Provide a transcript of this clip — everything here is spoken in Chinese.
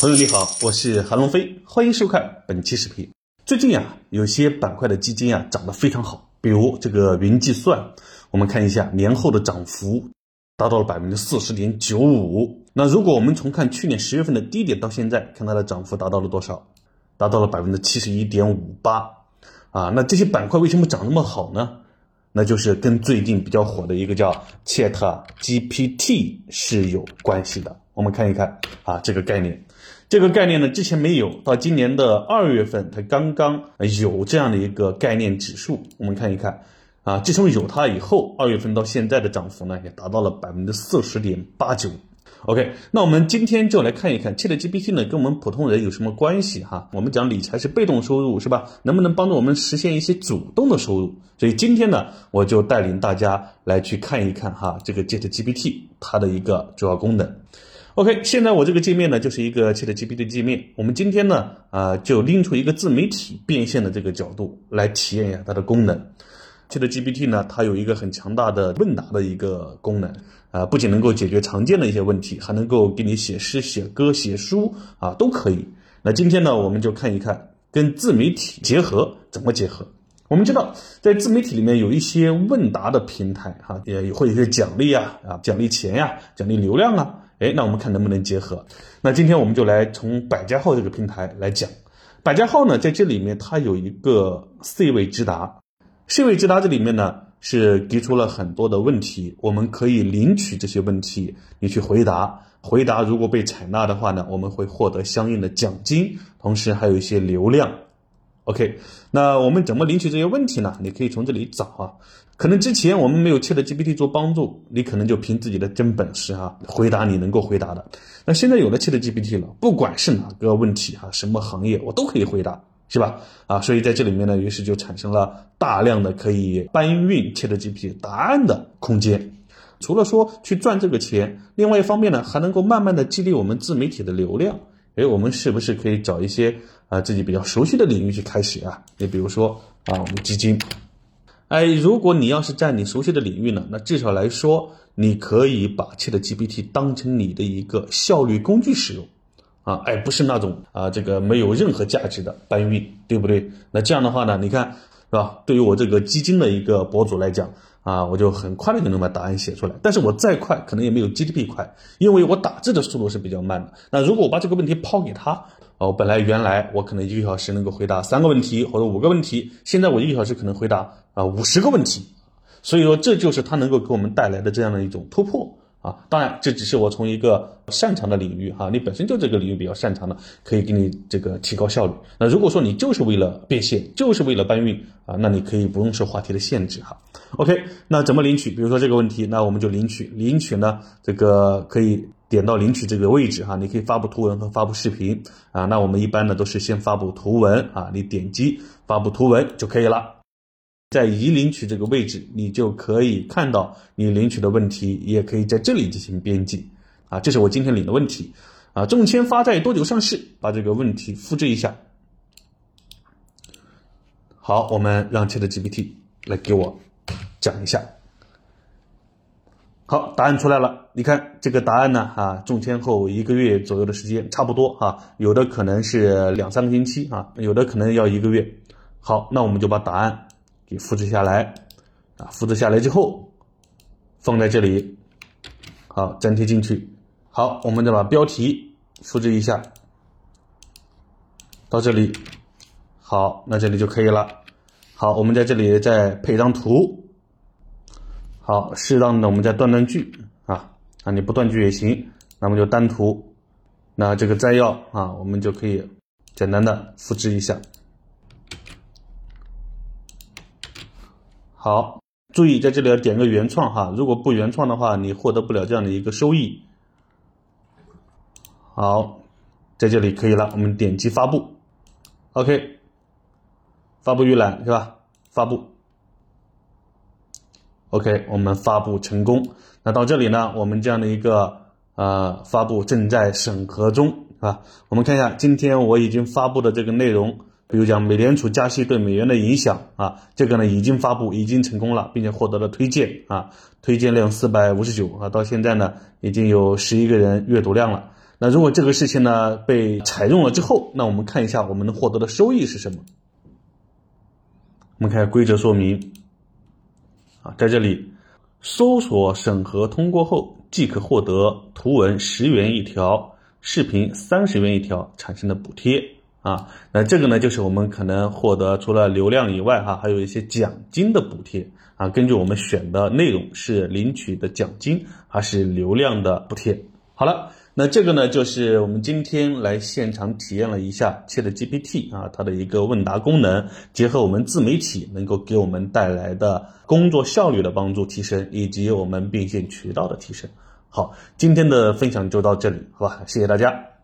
朋友你好，我是韩龙飞，欢迎收看本期视频。最近啊，有些板块的基金啊涨得非常好，比如这个云计算，我们看一下年后的涨幅达到了百分之四十点九五。那如果我们从看去年十月份的低点到现在，看它的涨幅达到了多少？达到了百分之七十一点五八。啊，那这些板块为什么涨那么好呢？那就是跟最近比较火的一个叫 Chat GPT 是有关系的。我们看一看啊，这个概念。这个概念呢，之前没有，到今年的二月份，它刚刚有这样的一个概念指数。我们看一看，啊，自从有它以后，二月份到现在的涨幅呢，也达到了百分之四十点八九。OK，那我们今天就来看一看 ChatGPT 呢，跟我们普通人有什么关系哈？我们讲理财是被动收入是吧？能不能帮助我们实现一些主动的收入？所以今天呢，我就带领大家来去看一看哈，这个 ChatGPT 它的一个主要功能。OK，现在我这个界面呢，就是一个 ChatGPT 的界面。我们今天呢，啊，就拎出一个自媒体变现的这个角度来体验一下它的功能。ChatGPT 呢，它有一个很强大的问答的一个功能，啊，不仅能够解决常见的一些问题，还能够给你写诗、写歌、写书啊，都可以。那今天呢，我们就看一看跟自媒体结合怎么结合。我们知道，在自媒体里面有一些问答的平台，哈，也会有一些奖励啊，啊，奖励钱呀，奖励流量啊。哎，那我们看能不能结合？那今天我们就来从百家号这个平台来讲。百家号呢，在这里面它有一个 C 位直达，C 位直达这里面呢是提出了很多的问题，我们可以领取这些问题，你去回答。回答如果被采纳的话呢，我们会获得相应的奖金，同时还有一些流量。OK，那我们怎么领取这些问题呢？你可以从这里找啊。可能之前我们没有切的 GPT 做帮助，你可能就凭自己的真本事哈，回答你能够回答的。那现在有了切的 GPT 了，不管是哪个问题哈，什么行业我都可以回答，是吧？啊，所以在这里面呢，于是就产生了大量的可以搬运切的 GPT 答案的空间。除了说去赚这个钱，另外一方面呢，还能够慢慢的激励我们自媒体的流量。哎，我们是不是可以找一些啊自己比较熟悉的领域去开始啊？你比如说啊，我们基金。哎，如果你要是在你熟悉的领域呢，那至少来说，你可以把 ChatGPT 当成你的一个效率工具使用啊，而不是那种啊这个没有任何价值的搬运，对不对？那这样的话呢，你看是吧？对于我这个基金的一个博主来讲。啊，我就很快的就能把答案写出来，但是我再快可能也没有 GDP 快，因为我打字的速度是比较慢的。那如果我把这个问题抛给他，哦，本来原来我可能一个小时能够回答三个问题或者五个问题，现在我一个小时可能回答啊五十个问题，所以说这就是它能够给我们带来的这样的一种突破。啊，当然，这只是我从一个擅长的领域哈，你本身就这个领域比较擅长的，可以给你这个提高效率。那如果说你就是为了变现，就是为了搬运啊，那你可以不用受话题的限制哈。OK，那怎么领取？比如说这个问题，那我们就领取。领取呢，这个可以点到领取这个位置哈，你可以发布图文和发布视频啊。那我们一般呢都是先发布图文啊，你点击发布图文就可以了。在已领取这个位置，你就可以看到你领取的问题，也可以在这里进行编辑。啊，这是我今天领的问题。啊，中签发债多久上市？把这个问题复制一下。好，我们让 ChatGPT 来给我讲一下。好，答案出来了。你看这个答案呢？啊，中签后一个月左右的时间，差不多哈。有的可能是两三个星期啊，有的可能要一个月。好，那我们就把答案。给复制下来，啊，复制下来之后放在这里，好，粘贴进去。好，我们再把标题复制一下，到这里，好，那这里就可以了。好，我们在这里再配张图，好，适当的我们再断断句啊，啊，你不断句也行，那么就单图。那这个摘要啊，我们就可以简单的复制一下。好，注意在这里要点个原创哈，如果不原创的话，你获得不了这样的一个收益。好，在这里可以了，我们点击发布，OK，发布预览是吧？发布，OK，我们发布成功。那到这里呢，我们这样的一个呃发布正在审核中，是吧？我们看一下今天我已经发布的这个内容。比如讲美联储加息对美元的影响啊，这个呢已经发布，已经成功了，并且获得了推荐啊，推荐量四百五十九啊，到现在呢已经有十一个人阅读量了。那如果这个事情呢被采用了之后，那我们看一下我们能获得的收益是什么？我们看规则说明啊，在这里搜索审核通过后，即可获得图文十元一条、视频三十元一条产生的补贴。啊，那这个呢，就是我们可能获得除了流量以外，哈，还有一些奖金的补贴啊。根据我们选的内容是领取的奖金还是流量的补贴。好了，那这个呢，就是我们今天来现场体验了一下 ChatGPT 啊，它的一个问答功能，结合我们自媒体能够给我们带来的工作效率的帮助提升，以及我们变现渠道的提升。好，今天的分享就到这里，好吧，谢谢大家。